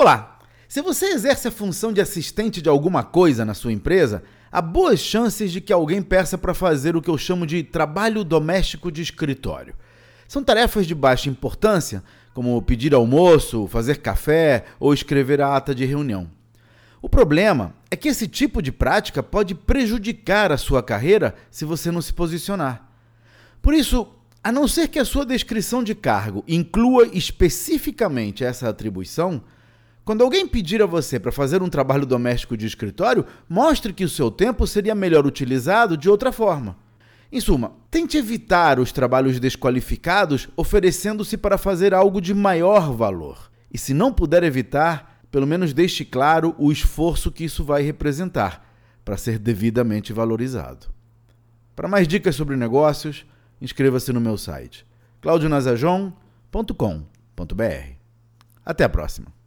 Olá! Se você exerce a função de assistente de alguma coisa na sua empresa, há boas chances de que alguém peça para fazer o que eu chamo de trabalho doméstico de escritório. São tarefas de baixa importância, como pedir almoço, fazer café ou escrever a ata de reunião. O problema é que esse tipo de prática pode prejudicar a sua carreira se você não se posicionar. Por isso, a não ser que a sua descrição de cargo inclua especificamente essa atribuição, quando alguém pedir a você para fazer um trabalho doméstico de escritório, mostre que o seu tempo seria melhor utilizado de outra forma. Em suma, tente evitar os trabalhos desqualificados oferecendo-se para fazer algo de maior valor. E se não puder evitar, pelo menos deixe claro o esforço que isso vai representar para ser devidamente valorizado. Para mais dicas sobre negócios, inscreva-se no meu site claudionazajon.com.br. Até a próxima!